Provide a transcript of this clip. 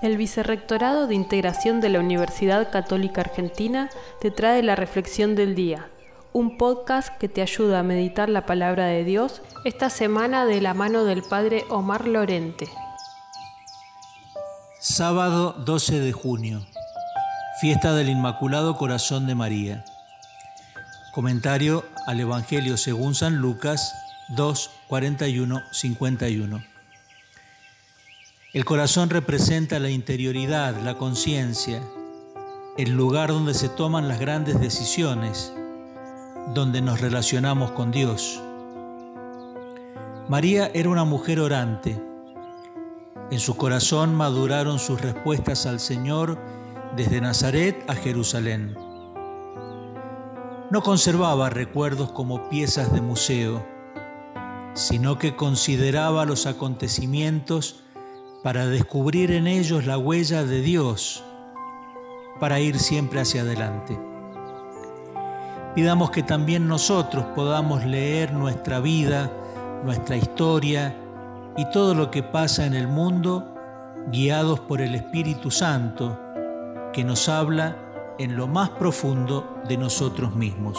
El Vicerrectorado de Integración de la Universidad Católica Argentina te trae la Reflexión del Día, un podcast que te ayuda a meditar la palabra de Dios esta semana de la mano del Padre Omar Lorente. Sábado 12 de junio, fiesta del Inmaculado Corazón de María. Comentario al Evangelio según San Lucas 2, 41, 51. El corazón representa la interioridad, la conciencia, el lugar donde se toman las grandes decisiones, donde nos relacionamos con Dios. María era una mujer orante. En su corazón maduraron sus respuestas al Señor desde Nazaret a Jerusalén. No conservaba recuerdos como piezas de museo, sino que consideraba los acontecimientos para descubrir en ellos la huella de Dios, para ir siempre hacia adelante. Pidamos que también nosotros podamos leer nuestra vida, nuestra historia y todo lo que pasa en el mundo, guiados por el Espíritu Santo, que nos habla en lo más profundo de nosotros mismos.